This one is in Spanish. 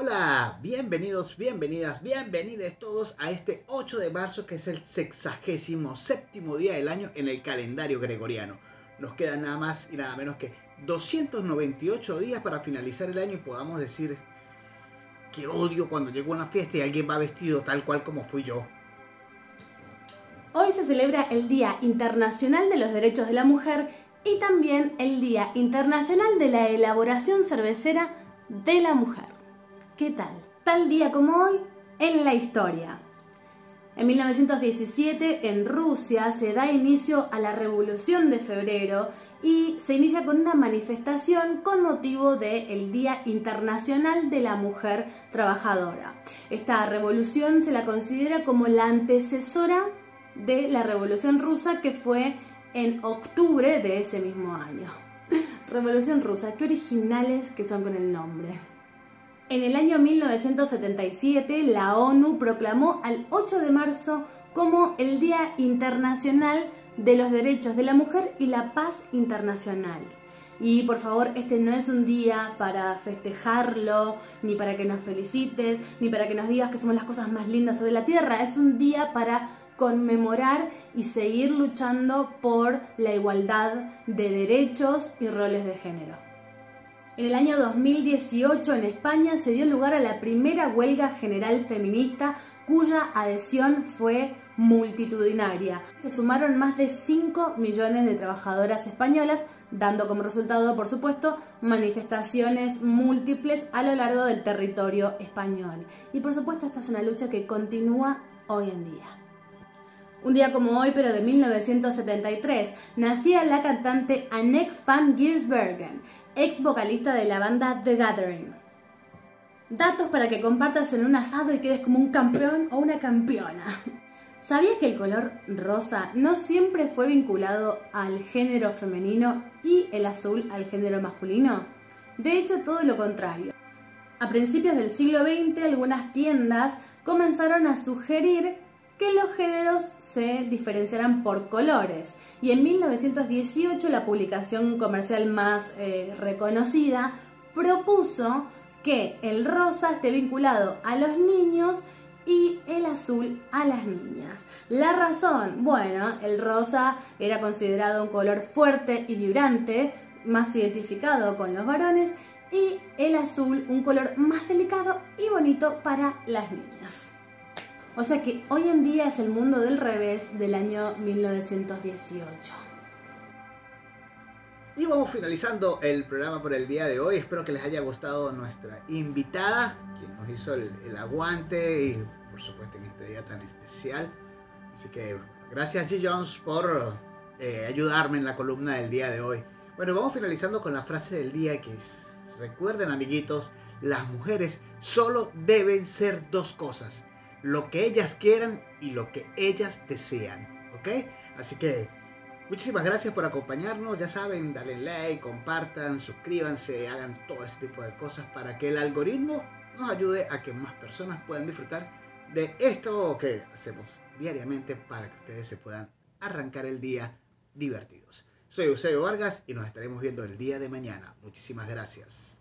Hola, bienvenidos, bienvenidas, bienvenidos todos a este 8 de marzo que es el sexagésimo séptimo día del año en el calendario gregoriano. Nos quedan nada más y nada menos que 298 días para finalizar el año y podamos decir que odio cuando llego a una fiesta y alguien va vestido tal cual como fui yo. Hoy se celebra el Día Internacional de los Derechos de la Mujer y también el Día Internacional de la Elaboración Cervecera de la Mujer. ¿Qué tal? Tal día como hoy en la historia. En 1917 en Rusia se da inicio a la Revolución de Febrero y se inicia con una manifestación con motivo del Día Internacional de la Mujer Trabajadora. Esta revolución se la considera como la antecesora de la Revolución Rusa que fue en octubre de ese mismo año. Revolución Rusa, qué originales que son con el nombre. En el año 1977, la ONU proclamó al 8 de marzo como el Día Internacional de los Derechos de la Mujer y la Paz Internacional. Y por favor, este no es un día para festejarlo, ni para que nos felicites, ni para que nos digas que somos las cosas más lindas sobre la Tierra. Es un día para conmemorar y seguir luchando por la igualdad de derechos y roles de género. En el año 2018 en España se dio lugar a la primera huelga general feminista cuya adhesión fue multitudinaria. Se sumaron más de 5 millones de trabajadoras españolas, dando como resultado, por supuesto, manifestaciones múltiples a lo largo del territorio español. Y por supuesto, esta es una lucha que continúa hoy en día. Un día como hoy, pero de 1973, nacía la cantante Anneke van Giersbergen, ex vocalista de la banda The Gathering. Datos para que compartas en un asado y quedes como un campeón o una campeona. ¿Sabías que el color rosa no siempre fue vinculado al género femenino y el azul al género masculino? De hecho, todo lo contrario. A principios del siglo XX, algunas tiendas comenzaron a sugerir que los géneros se diferenciaran por colores. Y en 1918 la publicación comercial más eh, reconocida propuso que el rosa esté vinculado a los niños y el azul a las niñas. La razón, bueno, el rosa era considerado un color fuerte y vibrante, más identificado con los varones, y el azul un color más delicado y bonito para las niñas. O sea que hoy en día es el mundo del revés del año 1918. Y vamos finalizando el programa por el día de hoy. Espero que les haya gustado nuestra invitada, quien nos hizo el, aguante y por supuesto en este día tan especial. Así que gracias G. Jones por eh, ayudarme en la columna del día de hoy. Bueno, vamos finalizando con la frase del día que es, recuerden amiguitos, las mujeres solo deben ser dos cosas, lo que ellas quieran y lo que ellas desean. ¿Ok? Así que muchísimas gracias por acompañarnos. Ya saben, dale like, compartan, suscríbanse, hagan todo ese tipo de cosas para que el algoritmo nos ayude a que más personas puedan disfrutar de esto que hacemos diariamente para que ustedes se puedan arrancar el día divertidos. Soy Eusebio Vargas y nos estaremos viendo el día de mañana. Muchísimas gracias.